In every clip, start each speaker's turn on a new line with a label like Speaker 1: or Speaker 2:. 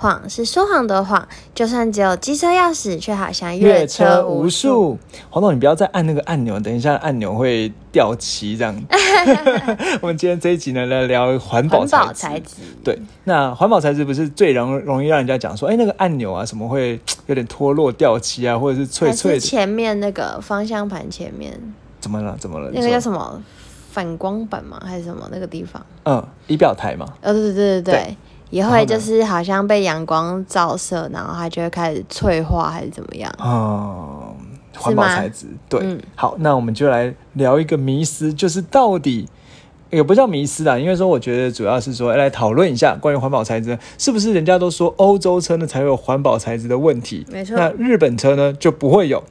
Speaker 1: 谎是说谎的谎，就算只有机车钥匙，却好像
Speaker 2: 越车无数。黄总，你不要再按那个按钮，等一下按钮会掉漆这样。我们今天这一集呢，来聊环保材质。对，那环保材质不是最容容易让人家讲说，哎，那个按钮啊，什么会有点脱落掉漆啊，或者是脆脆的？
Speaker 1: 前面那个方向盘前面
Speaker 2: 怎么了？怎么了？
Speaker 1: 那个叫什么反光板吗？还是什么那个地方？
Speaker 2: 嗯，仪表台嘛。
Speaker 1: 呃，对对对对对。也会就是好像被阳光照射，然后它就会开始脆化还是怎么样？
Speaker 2: 哦，环保材质对。好，那我们就来聊一个迷思，就是到底也不叫迷思啦，因为说我觉得主要是说来讨论一下关于环保材质，是不是人家都说欧洲车呢才有环保材质的问题？
Speaker 1: 没错，
Speaker 2: 那日本车呢就不会有。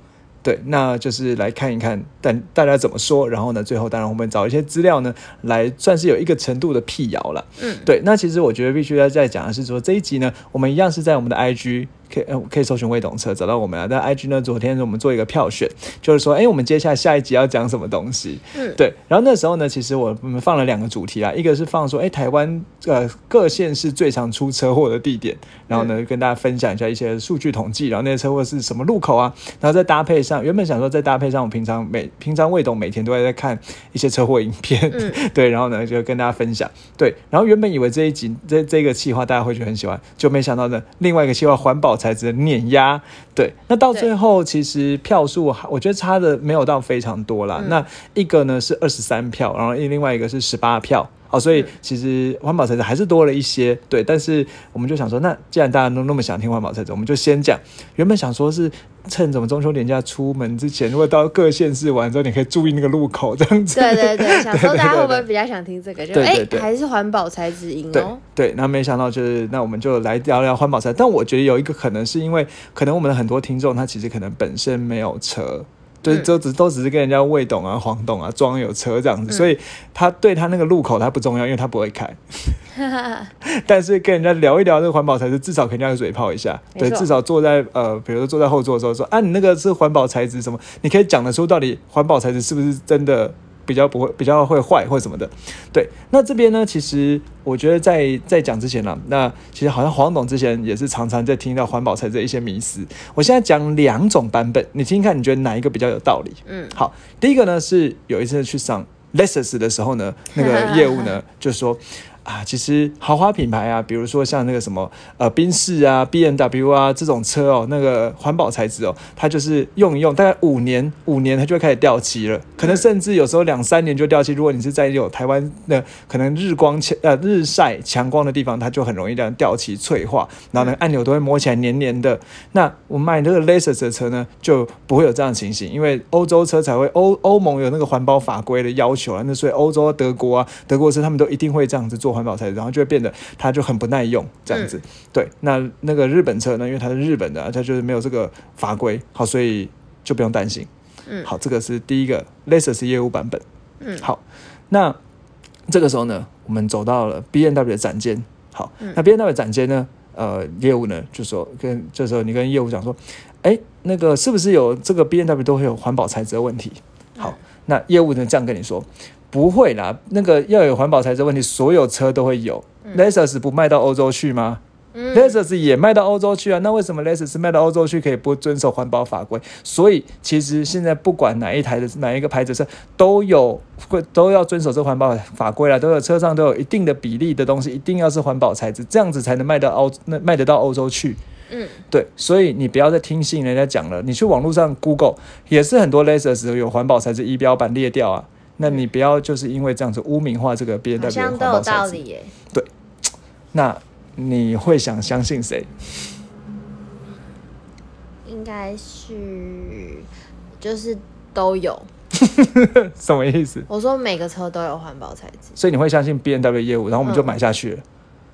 Speaker 2: 对，那就是来看一看，但大家怎么说？然后呢，最后当然我们找一些资料呢，来算是有一个程度的辟谣了。嗯，对。那其实我觉得必须要再讲的是说，这一集呢，我们一样是在我们的 IG。可以，可以搜寻未懂车找到我们啊。但 IG 呢，昨天我们做一个票选，就是说，哎，我们接下来下一集要讲什么东西？嗯，对。然后那时候呢，其实我们放了两个主题啊，一个是放说，哎，台湾呃各县市最常出车祸的地点，然后呢跟大家分享一下一些数据统计，然后那些车祸是什么路口啊？然后再搭配上，原本想说再搭配上我平常每平常未懂每天都在在看一些车祸影片，对，然后呢就跟大家分享。对，然后原本以为这一集这这个计划大家会觉得很喜欢，就没想到呢另外一个计划环保。才值得碾压对，那到最后其实票数，我觉得差的没有到非常多啦。那一个呢是二十三票，然后另外一个是十八票。哦，所以其实环保材质还是多了一些，对。但是我们就想说，那既然大家都那么想听环保材质，我们就先讲。原本想说是趁怎么中秋年假出门之前，如果到各县市玩之后，你可以注意那个路口这样子。
Speaker 1: 对对对，想说大家会不会比较想听这个？就哎，还是环保材质赢
Speaker 2: 哦。对，那没想到就是，那我们就来聊聊环保材。但我觉得有一个可能是因为，可能我们的很多听众他其实可能本身没有车。对，都只都只是跟人家魏董啊、黄董啊装有车这样子，所以他对他那个路口他不重要，因为他不会开。但是跟人家聊一聊这个环保材质，至少肯定要嘴炮一下。对，至少坐在呃，比如说坐在后座的时候说啊，你那个是环保材质什么？你可以讲得出到底环保材质是不是真的？比较不会，比较会坏或什么的，对。那这边呢，其实我觉得在在讲之前呢，那其实好像黄董之前也是常常在听到环保材质一些迷思。我现在讲两种版本，你听听看，你觉得哪一个比较有道理？嗯，好，第一个呢是有一次去上 lessons 的时候呢，那个业务呢 就说。啊，其实豪华品牌啊，比如说像那个什么呃宾士啊、B N W 啊这种车哦，那个环保材质哦，它就是用一用，大概五年五年它就会开始掉漆了，可能甚至有时候两三年就掉漆。如果你是在有台湾的可能日光强呃日晒强光的地方，它就很容易这样掉漆脆化，然后呢按钮都会摸起来黏黏的。那我买这个 Lexus 的车呢，就不会有这样的情形，因为欧洲车才会欧欧盟有那个环保法规的要求啊，那所以欧洲德国啊德国车他们都一定会这样子做。环保材质，然后就会变得它就很不耐用，这样子。对，那那个日本车呢？因为它是日本的，它就是没有这个法规，好，所以就不用担心。嗯，好，这个是第一个类似是业务版本。嗯，好，那这个时候呢，我们走到了 B N W 的展间。好，那 B N W 展间呢，呃，业务呢就说跟这时候你跟业务讲说，哎，那个是不是有这个 B N W 都会有环保材质的问题？好，那业务呢这样跟你说。不会啦，那个要有环保材质问题，所有车都会有。Lexus 不卖到欧洲去吗？Lexus 也卖到欧洲去啊，那为什么 Lexus 卖到欧洲去可以不遵守环保法规？所以其实现在不管哪一台的哪一个牌子车，都有会都要遵守这环保法规啦，都有车上都有一定的比例的东西，一定要是环保材质，这样子才能卖到欧那卖得到欧洲去。嗯，对，所以你不要再听信人家讲了，你去网络上 Google 也是很多 Lexus 有环保材质仪表板裂掉啊。那你不要就是因为这样子污名化这个别人的环保材质，对，那你会想相信谁？
Speaker 1: 应该是就是都有，
Speaker 2: 什么意思？
Speaker 1: 我说每个车都有环保材质，
Speaker 2: 所以你会相信 B N W 业务，然后我们就买下去了。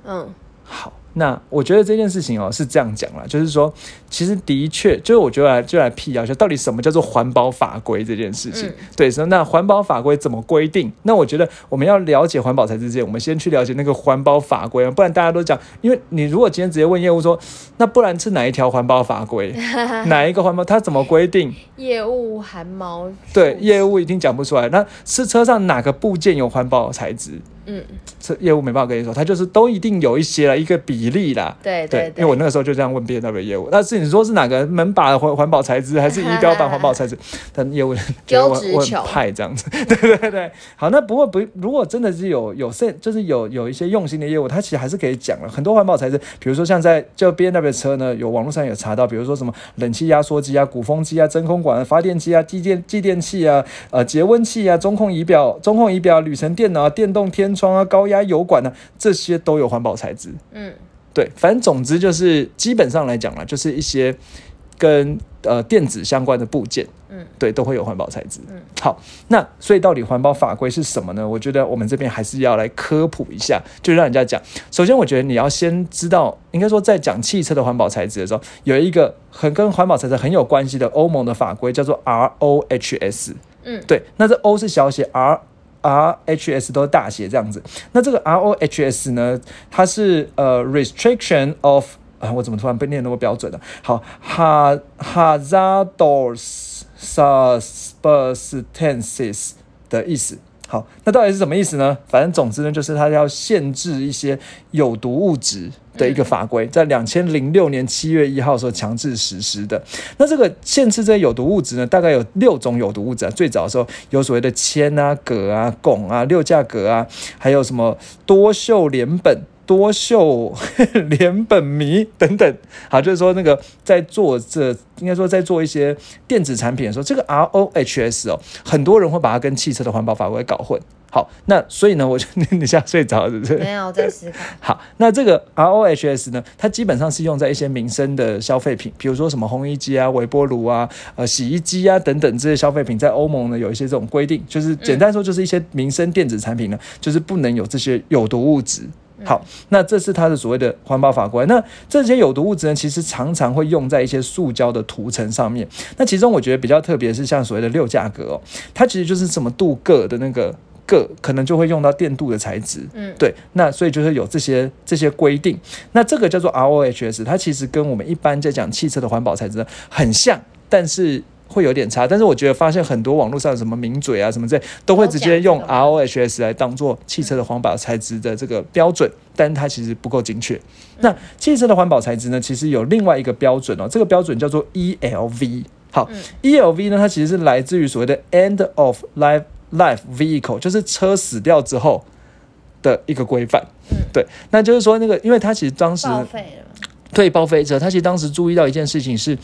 Speaker 2: 嗯，好，那我觉得这件事情哦是这样讲啦，就是说，其实的确，就是我觉得来就来辟谣一下，到底什么叫做环保法规这件事情。
Speaker 1: 嗯
Speaker 2: 对，所以那环保法规怎么规定？那我觉得我们要了解环保材质之前，我们先去了解那个环保法规啊，不然大家都讲，因为你如果今天直接问业务说，那不然是哪一条环保法规，哪一个环保，它怎么规定？
Speaker 1: 业务含毛
Speaker 2: 对，业务一定讲不出来。那是车上哪个部件有环保材质？
Speaker 1: 嗯，
Speaker 2: 这业务没办法跟你说，它就是都一定有一些了一个比例啦。
Speaker 1: 对对
Speaker 2: 因为我那个时候就这样问 B N W 业务，那是你说是哪个门把环环保材质，还是仪表板环保材质？但业务觉得我我很派这样子，对对对。好，那不过不，如果真的是有有甚，就是有有一些用心的业务，它其实还是可以讲了很多环保材质，比如说像在就 B N W 车呢，有网络上有查到，比如说什么冷气压缩机啊、鼓风机啊、真空管啊、发电机啊、继电继电器啊、呃节温器啊、中控仪表、中控仪表、旅程电脑啊、电动天窗啊、高压油管啊，这些都有环保材质。
Speaker 1: 嗯
Speaker 2: 对，反正总之就是基本上来讲啦，就是一些跟呃电子相关的部件，
Speaker 1: 嗯，
Speaker 2: 对，都会有环保材质。
Speaker 1: 嗯，
Speaker 2: 好，那所以到底环保法规是什么呢？我觉得我们这边还是要来科普一下，就让人家讲。首先，我觉得你要先知道，应该说在讲汽车的环保材质的时候，有一个很跟环保材质很有关系的欧盟的法规，叫做 ROHS。
Speaker 1: 嗯
Speaker 2: 对，那这 O 是小写，R R H S 都是大写这样子。那这个 R O H S 呢，它是呃 restriction of 啊，我怎么突然被念那么标准了？好，ha hazardous substances 的意思。好，那到底是什么意思呢？反正总之呢，就是它要限制一些有毒物质的一个法规，在两千零六年七月一号时候强制实施的。那这个限制这些有毒物质呢，大概有六种有毒物质啊。最早的时候有所谓的铅啊、铬啊、汞啊、六价铬啊，还有什么多溴联苯。多秀、连本迷等等，好，就是说那个在做这，应该说在做一些电子产品的时候，这个 ROHS 哦，很多人会把它跟汽车的环保法规搞混。好，那所以呢，我就你你现在睡着了是不是？
Speaker 1: 没有在思考。
Speaker 2: 好，那这个 ROHS 呢，它基本上是用在一些民生的消费品，比如说什么烘衣机啊、微波炉啊、呃洗衣机啊等等这些消费品，在欧盟呢有一些这种规定，就是简单说就是一些民生电子产品呢，就是不能有这些有毒物质。好，那这是它的所谓的环保法规。那这些有毒物质呢，其实常常会用在一些塑胶的涂层上面。那其中我觉得比较特别是像所谓的六价格哦，它其实就是什么镀铬的那个铬，可能就会用到电镀的材质。
Speaker 1: 嗯，
Speaker 2: 对，那所以就是有这些这些规定。那这个叫做 ROHS，它其实跟我们一般在讲汽车的环保材质很像，但是。会有点差，但是我觉得发现很多网络上什么名嘴啊什么这都会直接用 ROHS 来当做汽车的环保材质的这个标准，但它其实不够精确。那汽车的环保材质呢，其实有另外一个标准哦，这个标准叫做 ELV。好、
Speaker 1: 嗯
Speaker 2: e l v 呢，它其实是来自于所谓的 End of Life Life Vehicle，就是车死掉之后的一个规范。
Speaker 1: 嗯
Speaker 2: 对，那就是说那个，因为它其实当时。对报废车，他其实当时注意到一件事情是，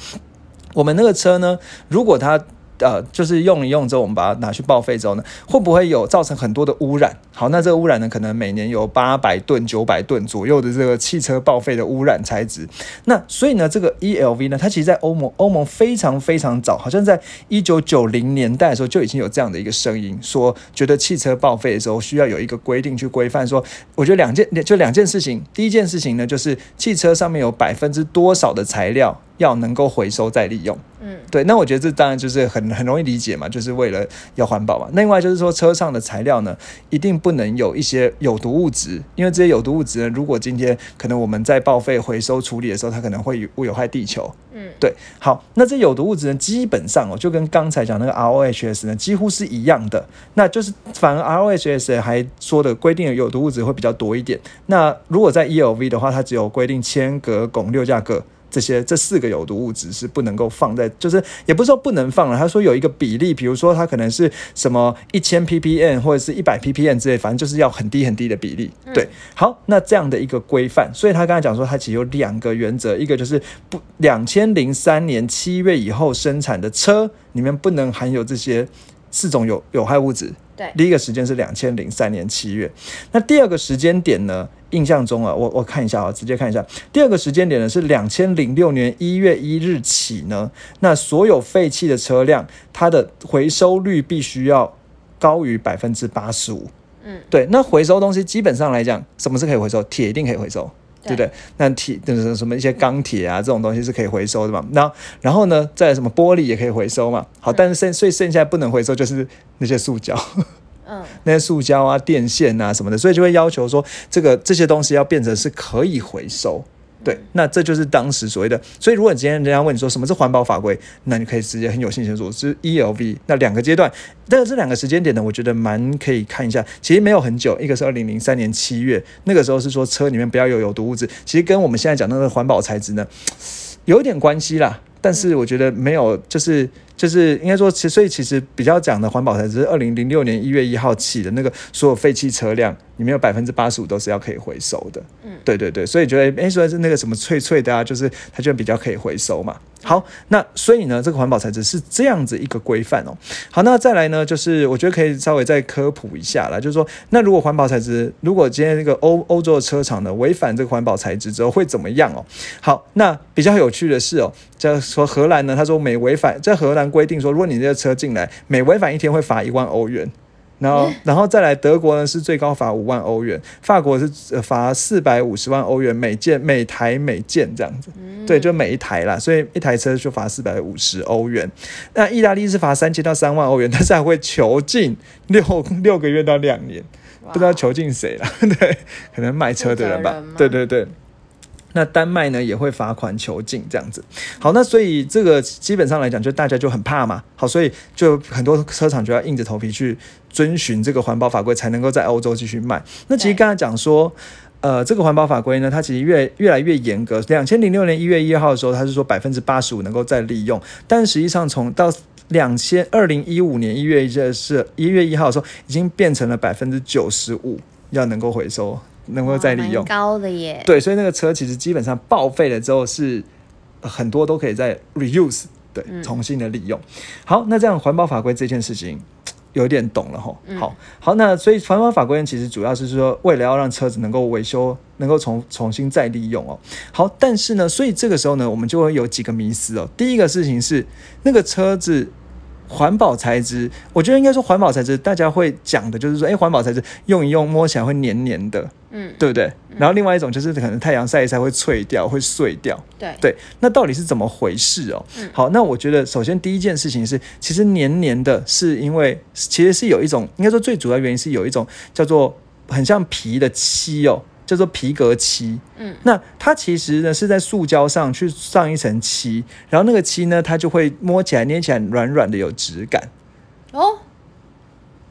Speaker 2: 我们那个车呢，如果它呃就是用一用之后，我们把它拿去报废之后呢，会不会有造成很多的污染？好，那这个污染呢，可能每年有八百吨、九百吨左右的这个汽车报废的污染材质。那所以呢，这个 ELV 呢，它其实在欧盟欧盟非常非常早，好像在一九九零年代的时候就已经有这样的一个声音，说觉得汽车报废的时候需要有一个规定去规范。说，我觉得两件就两件事情，第一件事情呢，就是汽车上面有百分之多少的材料要能够回收再利用。
Speaker 1: 嗯
Speaker 2: 对，那我觉得这当然就是很很容易理解嘛，就是为了要环保嘛。另外就是说，车上的材料呢，一定不能有一些有毒物质，因为这些有毒物质呢，如果今天可能我们在报废回收处理的时候，它可能会有有害地球。
Speaker 1: 嗯
Speaker 2: 对，好，那这有毒物质呢，基本上哦，就跟刚才讲那个 ROHS 呢，几乎是一样的。那就是反而 ROHS 还说的规定的有毒物质会比较多一点。那如果在 ELV 的话，它只有规定铅、镉、汞、六价铬。这些这四个有毒物质是不能够放在，就是也不是说不能放了，他说有一个比例，比如说它可能是什么一千 ppm 或者是一百 ppm 之类，反正就是要很低很低的比例。对，好，那这样的一个规范，所以他刚才讲说，它其实有两个原则，一个就是不两千零三年七月以后生产的车里面不能含有这些四种有有害物质。
Speaker 1: 对
Speaker 2: 第一个时间是两千零三年七月，那第二个时间点呢？印象中啊，我我看一下啊，直接看一下。第二个时间点呢是两千零六年一月一日起呢，那所有废弃的车辆，它的回收率必须要高于百分之八十五。
Speaker 1: 嗯，
Speaker 2: 对，那回收东西基本上来讲，什么是可以回收？铁一定可以回收。对不对？那铁就是什么一些钢铁啊这种东西是可以回收的嘛。那然后呢，再什么玻璃也可以回收嘛。好，但是剩所以剩下不能回收就是那些塑胶。
Speaker 1: 嗯，
Speaker 2: 那些塑胶啊、电线啊什么的，所以就会要求说，这个这些东西要变成是可以回收。对，那这就是当时所谓的。所以，如果今天人家问你说什么是环保法规，那你可以直接很有信心说，是 ELV。那两个阶段，但是这两个时间点呢，我觉得蛮可以看一下。其实没有很久，一个是二零零三年七月，那个时候是说车里面不要有有毒物质。其实跟我们现在讲那个环保材质呢，有一点关系啦。但是我觉得没有，就是就是应该说，其所以其实比较讲的环保材质是二零零六年一月一号起的那个所有废弃车辆，里面有百分之八十五都是要可以回收的。嗯，对对对，所以觉得哎，说是那个什么脆脆的啊，就是它就比较可以回收嘛。好，那所以呢，这个环保材质是这样子一个规范哦。好，那再来呢，就是我觉得可以稍微再科普一下啦，就是说，那如果环保材质，如果今天那个欧欧洲的车厂呢违反这个环保材质之后会怎么样哦？好，那比较有趣的是哦，在说荷兰呢，他说每违反在荷兰规定说，如果你这个车进来每违反一天会罚一万欧元。然后，然后再来德国呢是最高罚五万欧元，法国是罚四百五十万欧元每件每台每件这样子，对，就每一台啦，所以一台车就罚四百五十欧元。那意大利是罚三千到三万欧元，但是还会囚禁六 六个月到两年，不知道囚禁谁了，对，可能卖车的人吧，对对对。那丹麦呢也会罚款囚禁这样子，好，那所以这个基本上来讲，就大家就很怕嘛，好，所以就很多车厂就要硬着头皮去遵循这个环保法规，才能够在欧洲继续卖。那其实刚才讲说，呃，这个环保法规呢，它其实越越来越严格。两千零六年一月一号的时候，它是说百分之八十五能够再利用，但实际上从到两千二零一五年一月一是一月一号的时候，已经变成了百分之九十五要能够回收。能够再利用
Speaker 1: 高的耶，
Speaker 2: 对，所以那个车其实基本上报废了之后是很多都可以再 reuse，对，重新的利用。好，那这样环保法规这件事情有点懂了哈。好，好，那所以环保法规其实主要是说为了要让车子能够维修，能够重重新再利用哦。好，但是呢，所以这个时候呢，我们就会有几个迷思哦。第一个事情是那个车子。环保材质，我觉得应该说环保材质，大家会讲的就是说，哎，环保材质用一用摸起来会黏黏的，嗯，对不对？然后另外一种就是可能太阳晒一晒会脆掉，会碎掉，
Speaker 1: 对
Speaker 2: 对。那到底是怎么回事哦？好，那我觉得首先第一件事情是，其实黏黏的，是因为其实是有一种，应该说最主要原因是有一种叫做很像皮的漆哦。叫做皮革漆，嗯，那它其实呢是在塑胶上去上一层漆，然后那个漆呢，它就会摸起来、捏起来软软的，有质感。
Speaker 1: 哦，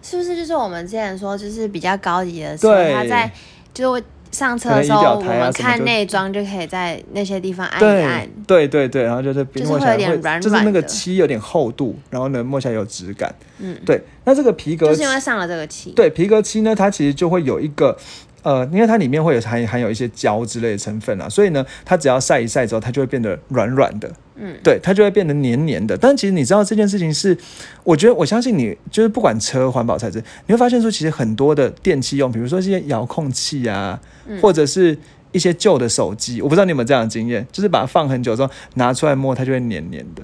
Speaker 1: 是不是就是我们之前说，就是比较高级的车，它在就是上车的时候，我们看内装就可以在那些地方按一按，
Speaker 2: 对对对，然后就是
Speaker 1: 就是会有点软软，
Speaker 2: 就是那个漆有点厚度，然后呢摸起来有质感。嗯，对，那这个皮革
Speaker 1: 就是因为上了这个漆，
Speaker 2: 对皮革漆呢，它其实就会有一个。呃，因为它里面会有含含有一些胶之类的成分啊，所以呢，它只要晒一晒之后，它就会变得软软的，嗯，对，它就会变得黏黏的。但其实你知道这件事情是，我觉得我相信你，就是不管车环保材质，你会发现说，其实很多的电器用，比如说这些遥控器啊，或者是一些旧的手机，我不知道你有没有这样的经验，就是把它放很久之后拿出来摸，它就会黏黏的。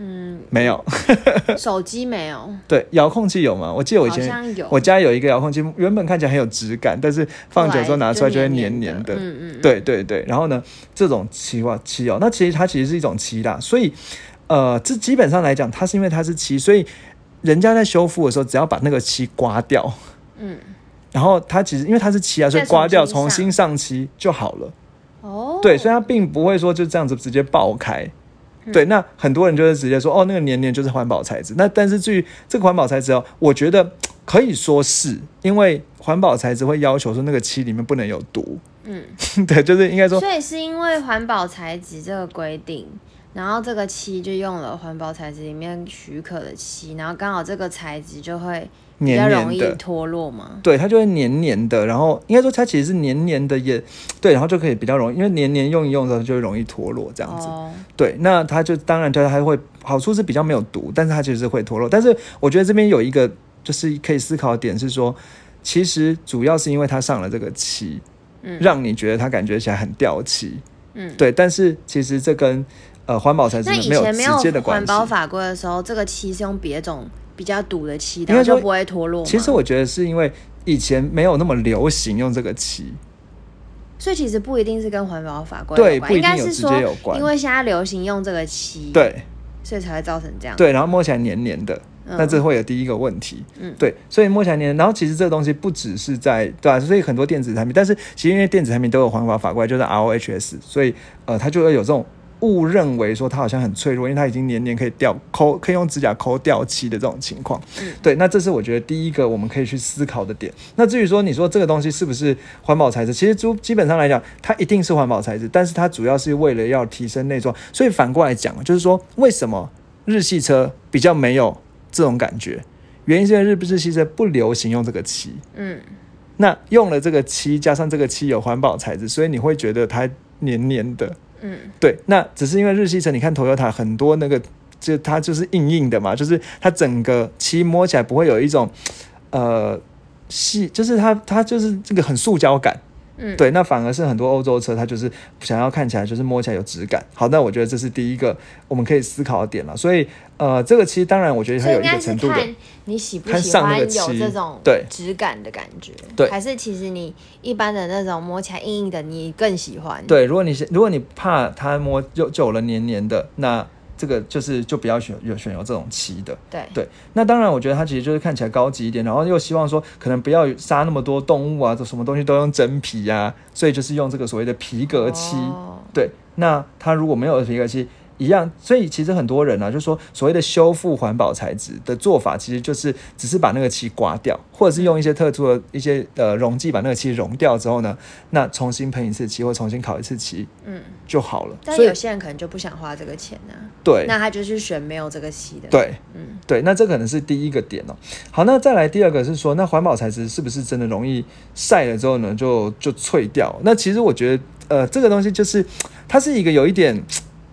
Speaker 2: 嗯，没有，
Speaker 1: 手机没有。
Speaker 2: 对，遥控器有吗？我记得我以前我家有一个遥控器，原本看起来很有质感，但是放久之后拿出来就会黏黏的。嗯嗯。对对对，然后呢，这种漆哇漆哦，那其实它其实是一种漆啦，所以呃，这基本上来讲，它是因为它是漆，所以人家在修复的时候，只要把那个漆刮掉，嗯，然后它其实因为它是漆啊，所以刮掉重新上漆就好了。哦。对，所以它并不会说就这样子直接爆开。对，那很多人就是直接说，哦，那个黏黏就是环保材质。那但是至于这个环保材质哦，我觉得可以说是因为环保材质会要求说那个漆里面不能有毒。嗯，对，就是应该说，
Speaker 1: 所以是因为环保材质这个规定。然后这个漆就用了环保材质里面许可的漆，然后刚好这个材质就会比较容易脱落吗。
Speaker 2: 对，它就会黏黏的。然后应该说它其实是黏黏的，也对，然后就可以比较容易，因为黏黏用一用的时候就会容易脱落这样子。对，那它就当然它还会好处是比较没有毒，但是它其实是会脱落。但是我觉得这边有一个就是可以思考的点是说，其实主要是因为它上了这个漆，嗯，让你觉得它感觉起来很掉漆，嗯，对。但是其实这跟呃，环保材质没有直接的关
Speaker 1: 系。环保法规的时候，这个漆是用别种比较堵的漆，它就不会脱落。
Speaker 2: 其实我觉得是因为以前没有那么流行用这个漆，
Speaker 1: 所以其实不一定是跟环保法规
Speaker 2: 对不一定有
Speaker 1: 该是说
Speaker 2: 直接有，关
Speaker 1: 因为现在流行用这个漆，，
Speaker 2: 对
Speaker 1: 所以才会造成这样。
Speaker 2: 对，然后摸起来黏黏的，
Speaker 1: 嗯
Speaker 2: 那这会有第一个问题。
Speaker 1: 嗯
Speaker 2: 对，所以摸起来黏，然后其实这个东西不只是在对吧、所以很多电子产品，但是其实因为电子产品都有环保法规，就是 ROHS，所以呃，它就会有这种误认为说它好像很脆弱，因为它已经年年可以掉抠，可以用指甲抠掉漆的这种情况。
Speaker 1: 嗯
Speaker 2: 对，那这是我觉得第一个我们可以去思考的点。那至于说你说这个东西是不是环保材质，其实基基本上来讲，它一定是环保材质，但是它主要是为了要提升内装。所以反过来讲，就是说为什么日系车比较没有这种感觉？原因是因为日日系车不流行用这个漆，
Speaker 1: 嗯，
Speaker 2: 那用了这个漆，加上这个漆有环保材质，所以你会觉得它黏黏的。
Speaker 1: 嗯，
Speaker 2: 对，那只是因为日系车，你看 Toyota 很多那个，就它就是硬硬的嘛，就是它整个漆摸起来不会有一种呃细，就是它它就是这个很塑胶感。
Speaker 1: 嗯
Speaker 2: 对，那反而是很多欧洲车，它就是想要看起来就是摸起来有质感。好，那我觉得这是第一个我们可以思考的点了。所以呃，这个漆当然我觉得它有一个程度的。
Speaker 1: 看你喜不
Speaker 2: 看
Speaker 1: 喜欢有这种
Speaker 2: 对
Speaker 1: 质感的感觉，
Speaker 2: 对
Speaker 1: 还是其实你一般的那种摸起来硬硬的，你更喜欢？，
Speaker 2: 对，如果你是如果你怕它摸就久了黏黏的，那这个就是就不要选有选有这种漆的。
Speaker 1: 对，
Speaker 2: 对，那当然，我觉得它其实就是看起来高级一点，然后又希望说可能不要杀那么多动物啊，这什么东西都用真皮呀、所以就是用这个所谓的皮革漆。
Speaker 1: 哦
Speaker 2: 对，那它如果没有皮革漆，一样，所以其实很多人呢、啊，就说所谓的修复环保材质的做法，其实就是只是把那个漆刮掉，或者是用一些特殊的一些呃溶剂把那个漆溶掉之后呢，那重新喷一次漆或重新烤一次漆
Speaker 1: 嗯，
Speaker 2: 就好了。
Speaker 1: 但有些人可能就不想花这个钱呢、
Speaker 2: 对，
Speaker 1: 那他就是选没有这个漆的。，
Speaker 2: 对，
Speaker 1: 嗯，
Speaker 2: 对，那这可能是第一个点哦。好，那再来第二个是说，那环保材质是不是真的容易晒了之后呢，就就脆掉？那其实我觉得，呃，这个东西就是它是一个有一点。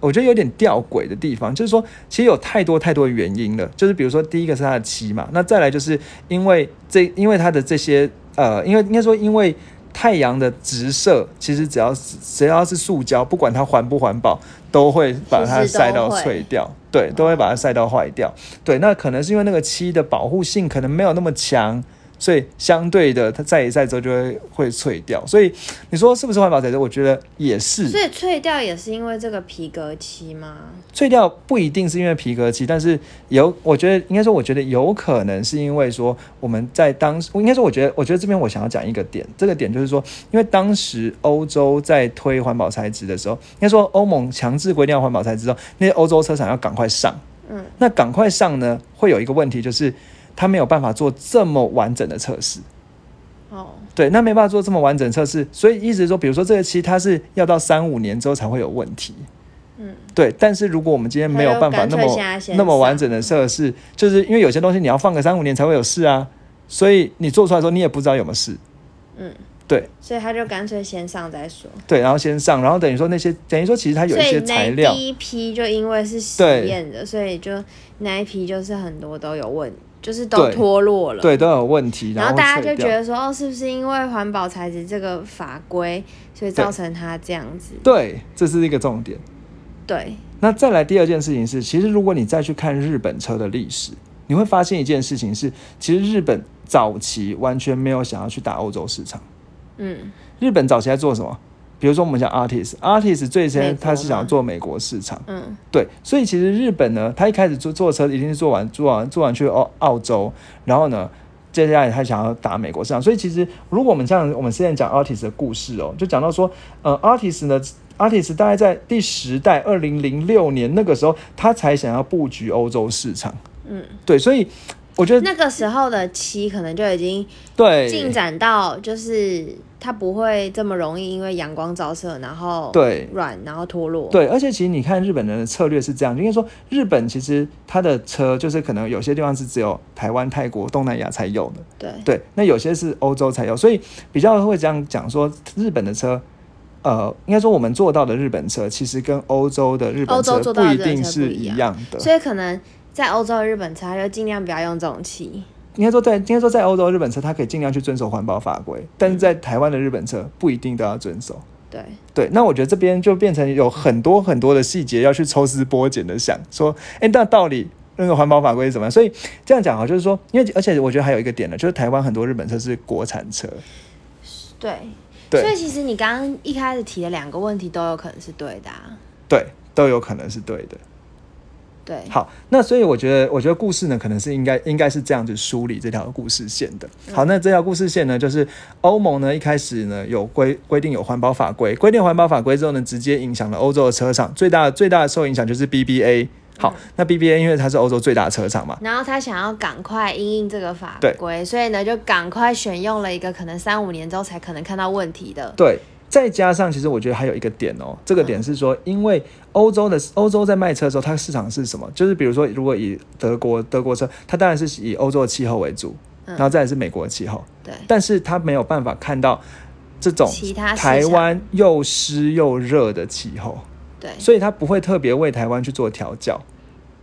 Speaker 2: 我觉得有点吊诡的地方，就是说，其实有太多太多的原因了。就是比如说，第一个是它的漆嘛，那再来就是因为这，因为它的这些，呃，因为应该说，因为太阳的直射，其实只要是只要是塑胶，不管它环不环保，都会把它晒到
Speaker 1: 会
Speaker 2: 脆掉，对，都会把它晒到坏掉。对，那可能是因为那个漆的保护性可能没有那么强，所以相对的它在一晒之后就会会脆掉。所以你说是不是环保材质？我觉得也是。
Speaker 1: 所以脆掉也是因为这个皮革漆吗？
Speaker 2: 脆掉不一定是因为皮革漆，但是有，我觉得应该说，我觉得有可能是因为说我们在当时，我应该说，我觉得，我觉得这边我想要讲一个点，这个点就是说，因为当时欧洲在推环保材质的时候，应该说欧盟强制规定要环保材质之后，那些欧洲车厂要赶快上，
Speaker 1: 嗯，
Speaker 2: 那赶快上呢，会有一个问题就是它没有办法做这么完整的测试。
Speaker 1: 哦，
Speaker 2: 对，那没办法做这么完整测试，所以一直说，比如说这个期它是要到三五年之后才会有问题。
Speaker 1: 嗯，
Speaker 2: 对，但是如果我们今天没有办法那么那么完整的测试，就是因为有些东西你要放个三五年才会有事啊，所以你做出来的时候你也不知道有没有事。
Speaker 1: 嗯，
Speaker 2: 对
Speaker 1: 所以他就干脆先上再说。
Speaker 2: 对，然后先上，然后等于说那些等于说其实它有一些材料，
Speaker 1: 第一批就因为是实验的，所以就那一批就是很多都有问，就是都脱落了。
Speaker 2: 对，都有问题，
Speaker 1: 然后
Speaker 2: 后
Speaker 1: 大家就觉得说，哦，是不是因为环保材质这个法规，所以造成它这样子？
Speaker 2: 对，这是一个重点。
Speaker 1: 对，
Speaker 2: 那再来第二件事情是，其实如果你再去看日本车的历史，你会发现一件事情是，其实日本早期完全没有想要去打欧洲市场。
Speaker 1: 嗯，
Speaker 2: 日本早期在做什么？比如说我们讲 Artist，Artist 最先他是想要做美国市场，
Speaker 1: 嗯。
Speaker 2: 对，所以其实日本呢，他一开始做做车一定是做完做完做完去澳澳洲，然后呢，接下来他想要打美国市场，所以其实如果我们像我们现在讲 Artist 的故事哦，就讲到说，呃，Artist 呢，Artist 大概在第十代二零零六年那个时候，他才想要布局欧洲市场，
Speaker 1: 嗯，
Speaker 2: 对，所以我觉得
Speaker 1: 那个时候的漆可能就已经
Speaker 2: 对
Speaker 1: 进展到，就是它不会这么容易因为阳光照射，然后
Speaker 2: 对
Speaker 1: 软，然后脱落。
Speaker 2: 对，而且其实你看日本人的策略是这样，应该说日本其实它的车就是可能有些地方是只有台湾、泰国、东南亚才有的，
Speaker 1: 对
Speaker 2: 对，那有些是欧洲才有，所以比较会这样讲说，日本的车，呃，应该说我们做到的日本车，其实跟欧洲的日本车不一定是
Speaker 1: 一样
Speaker 2: 的。
Speaker 1: 所以可能在欧洲的日本车，他就尽量不要用这种漆。
Speaker 2: 应该说在应该说在欧洲的日本车，它可以尽量去遵守环保法规，但是在台湾的日本车不一定都要遵守。
Speaker 1: 对，
Speaker 2: 对，那我觉得这边就变成有很多很多的细节要去抽丝剥茧的想说，哎，那到底那个环保法规是怎么样？所以这样讲哈，就是说，因为而且我觉得还有一个点呢，就是台湾很多日本车是国产车，
Speaker 1: 对，
Speaker 2: 对
Speaker 1: 所以其实你刚刚一开始提的两个问题都有可能是对的、啊。
Speaker 2: 对，都有可能是对的。
Speaker 1: 对，
Speaker 2: 好，那所以我觉得，我觉得故事呢，可能是应该应该是这样子梳理这条故事线的。好，那这条故事线呢，就是欧盟呢一开始呢有规规定有环保法规，规定环保法规之后呢，直接影响了欧洲的车厂，最大的最大的受影响就是 BBA。好，那 BBA 因为它是欧洲最大的车厂嘛，
Speaker 1: 然后他想要赶快因应这个法
Speaker 2: 对。
Speaker 1: 规，所以呢就赶快选用了一个可能三五年之后才可能看到问题的。
Speaker 2: 对，再加上其实我觉得还有一个点哦，这个点是说，因为欧洲的欧洲在卖车的时候，它的市场是什么？就是比如说，如果以德国德国车，它当然是以欧洲的气候为主，然后再来是美国的气候，
Speaker 1: 对。
Speaker 2: 但是它没有办法看到这种台湾又湿又热的气候，
Speaker 1: 对。
Speaker 2: 所以它不会特别为台湾去做调教，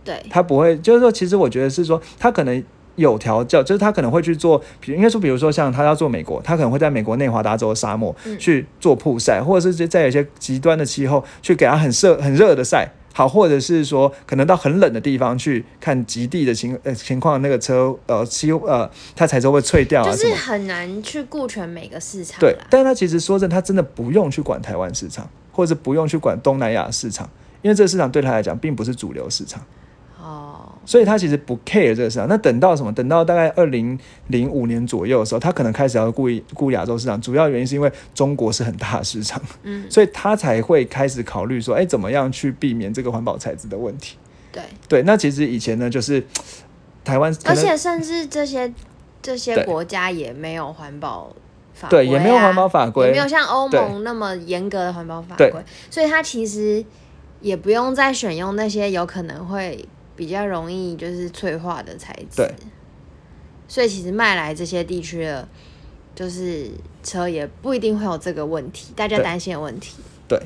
Speaker 1: 对。
Speaker 2: 它不会，就是说，其实我觉得是说，它可能。有调教，就是他可能会去做，比如应该说，比如说像他要做美国，他可能会在美国内华达州的沙漠
Speaker 1: 嗯。
Speaker 2: 去做曝晒，或者是在有一些极端的气候去给他很热很热的晒，好，或者是说可能到很冷的地方去看极地的情呃情况，那个车呃气呃它才知道会脆掉啊
Speaker 1: 就是很难去顾全每个市场
Speaker 2: 对，。但是他其实说真的，他真的不用去管台湾市场，或者是不用去管东南亚市场，因为这个市场对他来讲并不是主流市场，
Speaker 1: 哦，
Speaker 2: 所以他其实不 care 这个市场。那等到什么？等到大概二零零五年左右的时候，他可能开始要顾顾亚洲市场，主要原因是因为中国是很大的市场，
Speaker 1: 嗯，
Speaker 2: 所以他才会开始考虑说，哎，怎么样去避免这个环保材质的问题。
Speaker 1: 对，
Speaker 2: 对，那其实以前呢，就是 台湾
Speaker 1: 而且甚至这些这些
Speaker 2: 对。
Speaker 1: 国家也没有环保法
Speaker 2: 对
Speaker 1: 规啊。
Speaker 2: 也没有环保法规。
Speaker 1: 也没有像欧盟那么严格的环保法
Speaker 2: 对。
Speaker 1: 规，所以它其实也不用再选用那些有可能会比较容易就是脆化的材质。
Speaker 2: 对，
Speaker 1: 所以其实卖来这些地区的，就是车也不一定会有这个问题，大家
Speaker 2: 对
Speaker 1: 担心的问题。
Speaker 2: 对，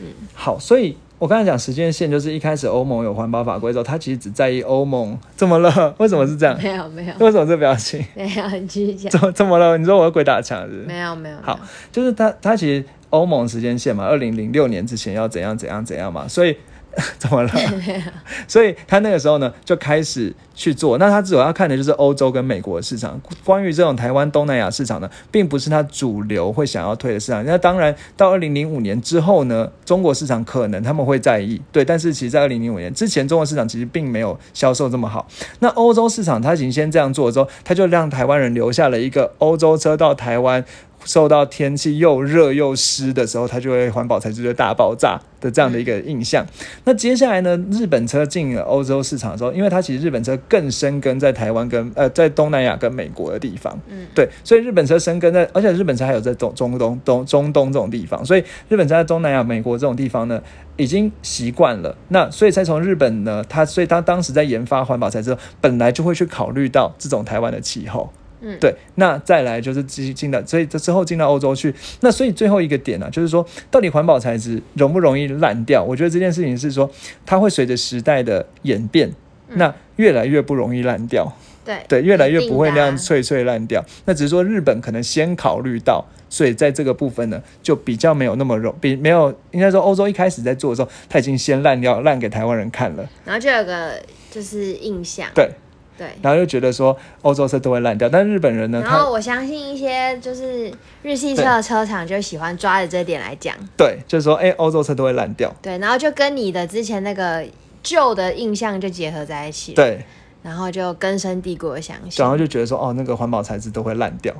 Speaker 2: 嗯好，所以我刚才讲时间线，就是一开始欧盟有环保法规之后，他其实只在意欧盟怎么了？为什么是这样？
Speaker 1: 没有没有
Speaker 2: 为什么这表情？
Speaker 1: 没有，你继续讲。
Speaker 2: 怎么怎么了？你说我鬼打墙是？
Speaker 1: 没有没有，
Speaker 2: 好，就是他他其实欧盟时间线嘛，二零零六年之前要怎样怎样怎样嘛，所以 怎么了？所以他那个时候呢就开始去做。那他主要看的就是欧洲跟美国的市场。关于这种台湾、东南亚市场呢，并不是他主流会想要推的市场。那当然，到二零零五年之后呢，中国市场可能他们会在意，对。但是其实，在二零零五年之前，中国市场其实并没有销售这么好。那欧洲市场，他已经先这样做之后，他就让台湾人留下了一个欧洲车到台湾。受到天气又热又湿的时候，它就会环保材质就大爆炸的这样的一个印象。那接下来呢，日本车进了欧洲市场的时候，因为它其实日本车更深耕在台湾跟呃在东南亚跟美国的地方，
Speaker 1: 嗯，
Speaker 2: 对，所以日本车深耕在，而且日本车还有在中中东东中东这种地方，所以日本车在东南亚、美国这种地方呢，已经习惯了。那所以才从日本呢，它所以它当时在研发环保材质，本来就会去考虑到这种台湾的气候。
Speaker 1: 嗯
Speaker 2: 对，那再来就是进进到，所以这之后进到欧洲去，那所以最后一个点呢、就是说到底环保材质容不容易烂掉？我觉得这件事情是说，它会随着时代的演变，
Speaker 1: 嗯
Speaker 2: 那越来越不容易烂掉。
Speaker 1: 对
Speaker 2: 对，越来越不会那样脆脆烂掉。那只是说日本可能先考虑到，所以在这个部分呢，就比较没有那么容，比没有应该说欧洲一开始在做的时候，他已经先烂掉，烂给台湾人看了，
Speaker 1: 然后就有个就是印象，
Speaker 2: 对，
Speaker 1: 对。
Speaker 2: 然后就觉得说欧洲车都会烂掉，但日本人呢，
Speaker 1: 然后我相信一些就是日系车的车厂就喜欢抓着这点来讲，
Speaker 2: 对，就是说，哎，欧洲车都会烂掉，
Speaker 1: 对，然后就跟你的之前那个旧的印象就结合在一起，，
Speaker 2: 对，
Speaker 1: 然后就根深蒂固的相信。
Speaker 2: 然。后就觉得说，哦，那个环保材质都会烂掉，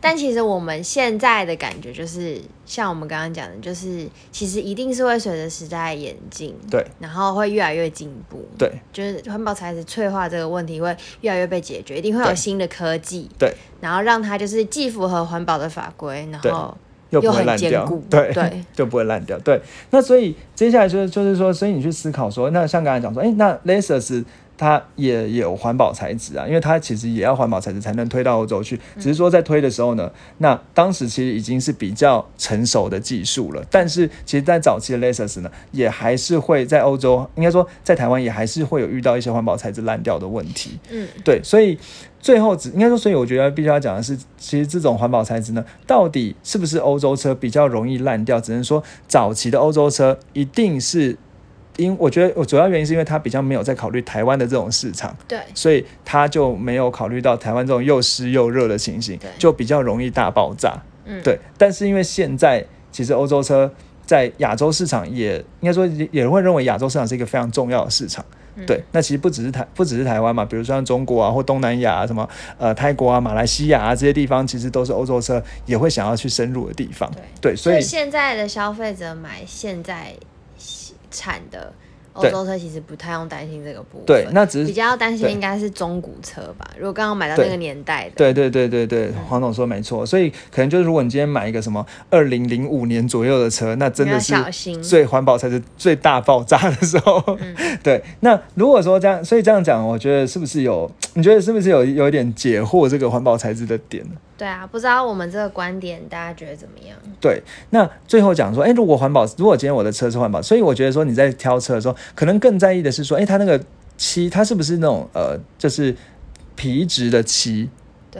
Speaker 1: 但其实我们现在的感觉就是，像我们刚刚讲的，就是其实一定是会随着时代演进，
Speaker 2: 对
Speaker 1: 然后会越来越进步，
Speaker 2: 对
Speaker 1: 就是环保材质脆化这个问题会越来越被解决，一定会有新的科技，
Speaker 2: 对，
Speaker 1: 然后让它就是既符合环保的法规，然
Speaker 2: 对
Speaker 1: 后
Speaker 2: 又不会烂掉对
Speaker 1: 对
Speaker 2: 就不会烂掉。对，那所以接下来就是就是说，所以你去思考说，那像刚才讲说，哎，那 Lexus 它也也有环保材质啊，因为它其实也要环保材质才能推到欧洲去。只是说在推的时候呢，那当时其实已经是比较成熟的技术了，但是其实，在早期的 Lexus 呢，也还是会在欧洲，应该说在台湾也还是会有遇到一些环保材质烂掉的问题。
Speaker 1: 嗯，
Speaker 2: 对，所以最后只应该说，所以我觉得必须要讲的是，其实这种环保材质呢，到底是不是欧洲车比较容易烂掉？只能说早期的欧洲车一定是。因我觉得我主要原因是因为他比较没有在考虑台湾的这种市场，
Speaker 1: 对，
Speaker 2: 所以他就没有考虑到台湾这种又湿又热的情形，就比较容易大爆炸。
Speaker 1: 嗯，
Speaker 2: 对。但是因为现在其实欧洲车在亚洲市场也应该说也也会认为亚洲市场是一个非常重要的市场。对，那其实不只是台，不只是台湾嘛，比如说像中国啊，或东南亚啊，什么呃泰国啊、马来西亚啊这些地方，其实都是欧洲车也会想要去深入的地方。对，所以
Speaker 1: 现在的消费者买现在产的。欧洲车其实不太用担心这个部分，
Speaker 2: 对，那只是
Speaker 1: 比较担心应该是中古车吧。如果刚刚买到那个年代的，
Speaker 2: 对对对对对，黄总说没错。所以可能就是如果你今天买一个什么二零零五年左右的车，那真的是最环保才是最大爆炸的时候。对，那如果说这样，所以这样讲，我觉得是不是有？你觉得是不是有有一点解惑这个环保材质的点呢？
Speaker 1: 对啊，不知道我们这个观点大家觉得怎么样？
Speaker 2: 对，那最后讲说，哎，如果环保，如果今天我的车是环保，所以我觉得说你在挑车的时候，可能更在意的是说，哎，它那个漆，它是不是那种呃，就是皮质的漆？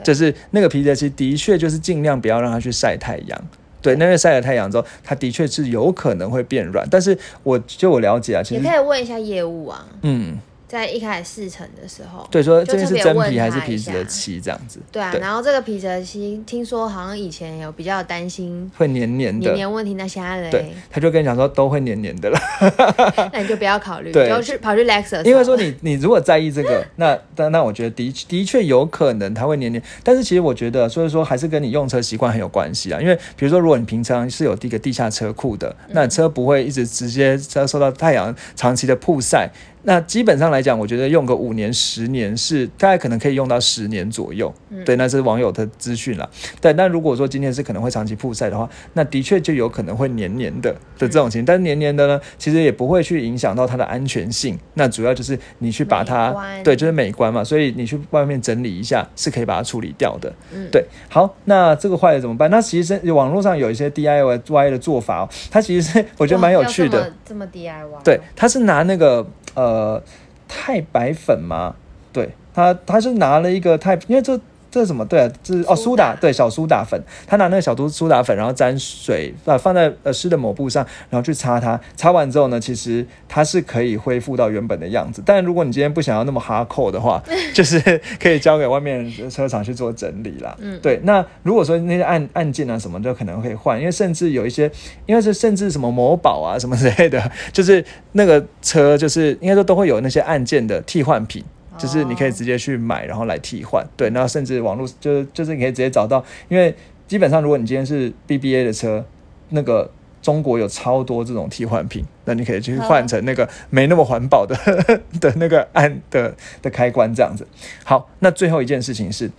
Speaker 2: 就是那个皮质的漆，的确就是尽量不要让它去晒太阳。对，那个晒了太阳之后，它的确是有可能会变软。但是我就我了解啊，其
Speaker 1: 实你可以问一下业务啊。嗯。在一开始试乘的时候，
Speaker 2: 对，说这是真皮还是皮质的漆这样子。
Speaker 1: 对啊，然后这个皮质的漆，听说好像以前有比较担心
Speaker 2: 会黏黏的
Speaker 1: 黏黏问题，那现在嘞，
Speaker 2: 对，他就跟你讲说都会黏黏的了。
Speaker 1: 那你就不要考虑，就去跑去 Lexus。
Speaker 2: 因为说你你如果在意这个，那那那我觉得的的确有可能它会黏黏，但是其实我觉得，所以说还是跟你用车习惯很有关系啊。因为比如说，如果你平常是有一个地下车库的，那车不会一直直接遭受到太阳长期的曝晒。那基本上来讲，我觉得用个五年、十年是大概可能可以用到十年左右。对，那是网友的资讯了。对，那如果说今天是可能会长期曝晒的话，那的确就有可能会黏黏的的这种情。但是黏黏的呢，其实也不会去影响到它的安全性。那主要就是你去把它，对，就是美观嘛。所以你去外面整理一下是可以把它处理掉的。嗯，对。好，那这个坏了怎么办？那其实网络上有一些 DIY 的做法哦，它其实是我觉得蛮有趣的。
Speaker 1: 这么 DIY？
Speaker 2: 对，它是拿那个。呃，呃钛白粉吗？对他，他是拿了一个钛，因为这。这是什么？对啊，这是哦，苏打对小苏打粉，他拿那个小苏苏打粉，然后沾水啊，放在呃湿的抹布上，然后去擦它。擦完之后呢，其实它是可以恢复到原本的样子。但如果你今天不想要那么哈扣的话，就是可以交给外面车厂去做整理啦。嗯，对。那如果说那些按按键啊什么，就可能会换，因为甚至有一些，因为是甚至什么某宝啊什么之类的，就是那个车就是应该说都会有那些按键的替换品。就是你可以直接去买，然后来替换，对，然后甚至网络就是就是你可以直接找到，因为基本上如果你今天是 BBA 的车，那个中国有超多这种替换品，那你可以去换成那个没那么环保的 的那个按的的开关这样子。好，那最后一件事情是，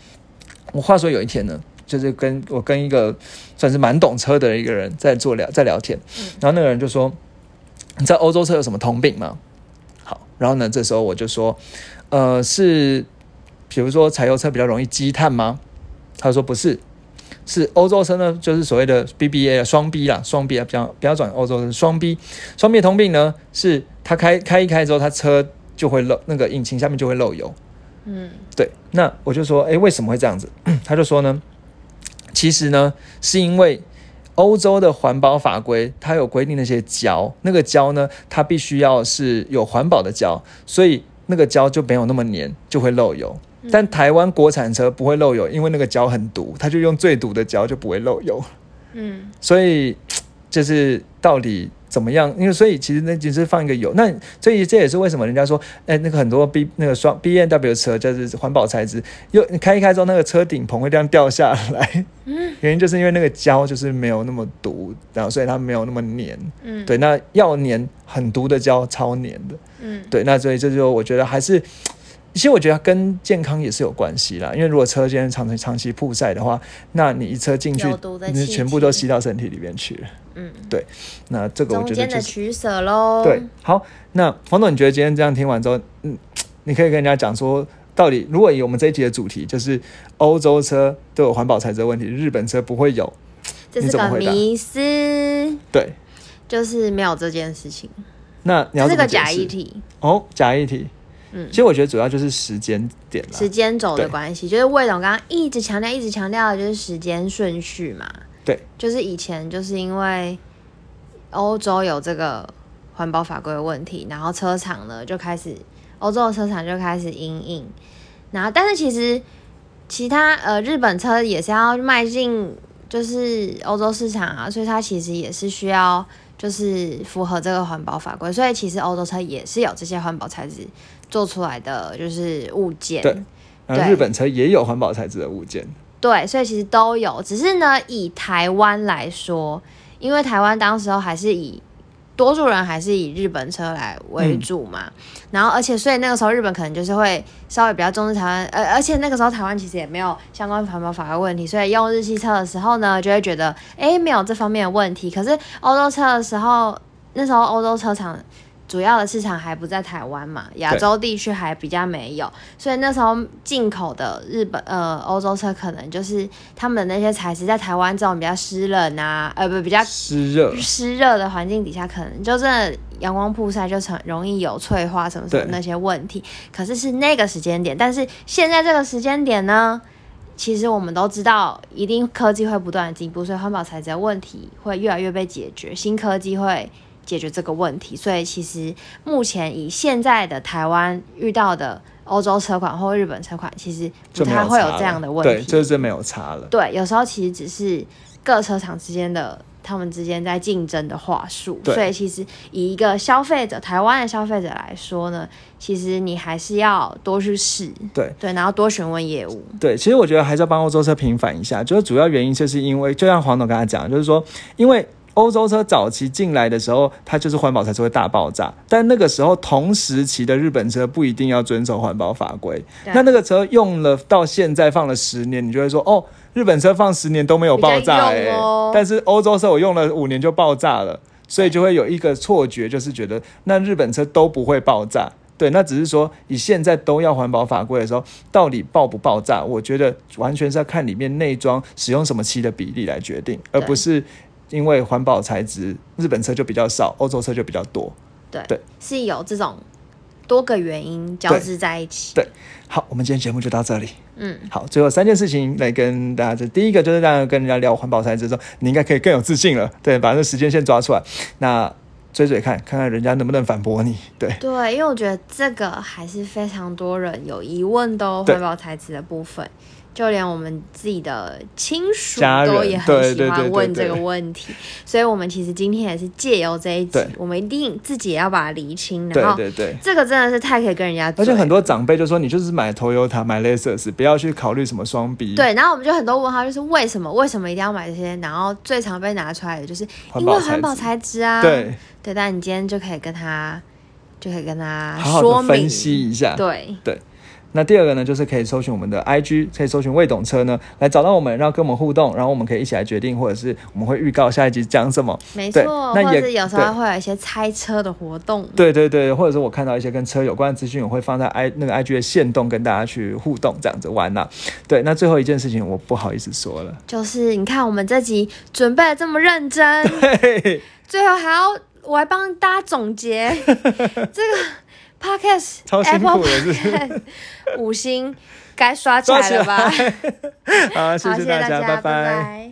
Speaker 2: 我话说有一天呢，就是跟我跟一个算是蛮懂车的一个人在做聊在聊天，然后那个人就说，你知道欧洲车有什么通病吗？好，然后呢，这时候我就说。呃，是，比如说柴油车比较容易积碳吗？他说不是，是欧洲车呢，就是所谓的 BBA 双 B 啦，双 B 啊，比较比较转欧洲车双 B，双 B 通病呢，是它开开一开之后，它车就会漏，那个引擎下面就会漏油。嗯，对。那我就说，哎，为什么会这样子？他就说呢，其实呢，是因为欧洲的环保法规，它有规定那些胶，那个胶呢，它必须要是有环保的胶，所以。那个胶就没有那么黏，就会漏油。但台湾国产车不会漏油，因为那个胶很毒，它就用最毒的胶，就不会漏油。嗯，所以 就是到底怎么样？因为所以其实那只是放一个油。那所以这也是为什么人家说，哎，那个很多 B 那个双 B N W 车就是环保材质，又开一开之后，那个车顶棚会这样掉下来。嗯，原因就是因为那个胶就是没有那么毒，然后所以它没有那么黏。嗯，对，那要黏很毒的胶超黏的。嗯，对，那所以这就我觉得还是，其实我觉得跟健康也是有关系啦。因为如果车间长长期曝晒的话，那你一车进去，你全部都吸到身体里面去了。嗯，对，那这个我觉得就是
Speaker 1: 取舍喽。
Speaker 2: 对，好，那黄总，你觉得今天这样听完之后，嗯，你可以跟人家讲说，到底如果以我们这一集的主题就是欧洲车都有环保材质问题，日本车不会有，
Speaker 1: 这是个迷思。
Speaker 2: 对，
Speaker 1: 就是没有这件事情。
Speaker 2: 那你要
Speaker 1: 这个假议题
Speaker 2: 哦，假议题。嗯，其实我觉得主要就是时间点
Speaker 1: 时间轴的关系，就是魏总刚刚一直强调、一直强调的就是时间顺序嘛。
Speaker 2: 对，
Speaker 1: 就是以前就是因为欧洲有这个环保法规的问题，然后车厂呢就开始，欧洲的车厂就开始阴影。然后，但是其实其他呃日本车也是要迈进。就是欧洲市场啊，所以它其实也是需要就是符合这个环保法规，所以其实欧洲车也是有这些环保材质做出来的就是物件。
Speaker 2: 对，然后日本车也有环保材质的物件。
Speaker 1: 对，所以其实都有，只是呢，以台湾来说，因为台湾当时候还是以多数人还是以日本车来为主嘛，然后而且所以那个时候日本可能就是会稍微比较重视台湾，呃，而且那个时候台湾其实也没有相关环保法的问题，所以用日系车的时候呢，就会觉得哎没有这方面的问题，可是欧洲车的时候，那时候欧洲车厂。主要的市场还不在台湾嘛，亚洲地区还比较没有，所以那时候进口的日本呃欧洲车可能就是他们的那些材质在台湾这种比较湿冷啊，呃不比较
Speaker 2: 湿热
Speaker 1: 湿热的环境底下，可能就真的阳光曝晒就成容易有脆化什么什么那些问题。可是是那个时间点，但是现在这个时间点呢，其实我们都知道，一定科技会不断的进步，所以环保材质的问题会越来越被解决，新科技会。解决这个问题，所以其实目前以现在的台湾遇到的欧洲车款或日本车款，其实不太会有这样的问题，
Speaker 2: 对，就是真没有差了。
Speaker 1: 对，有时候其实只是各车厂之间的他们之间在竞争的话术，所以其实以一个消费者，台湾的消费者来说呢，其实你还是要多去试，
Speaker 2: 对
Speaker 1: 对，然后多询问业务。
Speaker 2: 对，其实我觉得还是要帮欧洲车平反一下，就是主要原因就是因为，就像黄总刚才讲，就是说因为。欧洲车早期进来的时候，它就是环保才是会大爆炸。但那个时候同时期的日本车不一定要遵守环保法规。那那个车用了到现在放了十年，你就会说哦，日本车放十年都没有爆炸哎。但是欧洲车我用了五年就爆炸了，所以就会有一个错觉，就是觉得那日本车都不会爆炸。对，那只是说以现在都要环保法规的时候，到底爆不爆炸？我觉得完全是要看里面内装使用什么漆的比例来决定，而不是。因为环保材质，日本车就比较少，欧洲车就比较多。
Speaker 1: 对对，是有这种多个原因交织在一起。
Speaker 2: 对，好，我们今天节目就到这里。嗯，好，最后三件事情来跟大家，这第一个就是让跟人家聊环保材质的时候，你应该可以更有自信了。对，把这时间线抓出来，那追追看，看看人家能不能反驳你。对
Speaker 1: 对，因为我觉得这个还是非常多人有疑问的环保材质的部分。就连我们自己的亲属都也很喜欢问这个问题，所以我们其实今天也是借由这一集，我们一定自己也要把它理清。然后，
Speaker 2: 对对对，
Speaker 1: 这个真的是太可以跟人家。
Speaker 2: 而且很多长辈就说，你就是买 Toyota 买 Lexus，不要去考虑什么双 B。
Speaker 1: 对，然后我们就很多问号，就是为什么为什么一定要买这些？然后最常被拿出来的就是因为环保材质啊。
Speaker 2: 对
Speaker 1: 对，但你今天就可以跟他就可以跟他
Speaker 2: 说明分析一下。
Speaker 1: 对
Speaker 2: 对。那第二个呢，就是可以搜寻我们的 IG，可以搜寻未懂车呢，来找到我们，然后跟我们互动，然后我们可以一起来决定，或者是我们会预告下一集讲什么。
Speaker 1: 没错，那也有时候会有一些猜车的活动。
Speaker 2: 对对对，或者是我看到一些跟车有关的资讯，我会放在 I 那个 IG 的线动，跟大家去互动，这样子玩呐。对，那最后一件事情我不好意思说了，
Speaker 1: 就是你看我们这集准备的这么认真，最后还要我来帮大家总结 这个。Podcast
Speaker 2: 超辛苦的是，
Speaker 1: 五星该刷起来了吧？
Speaker 2: 好，谢谢大家，拜拜。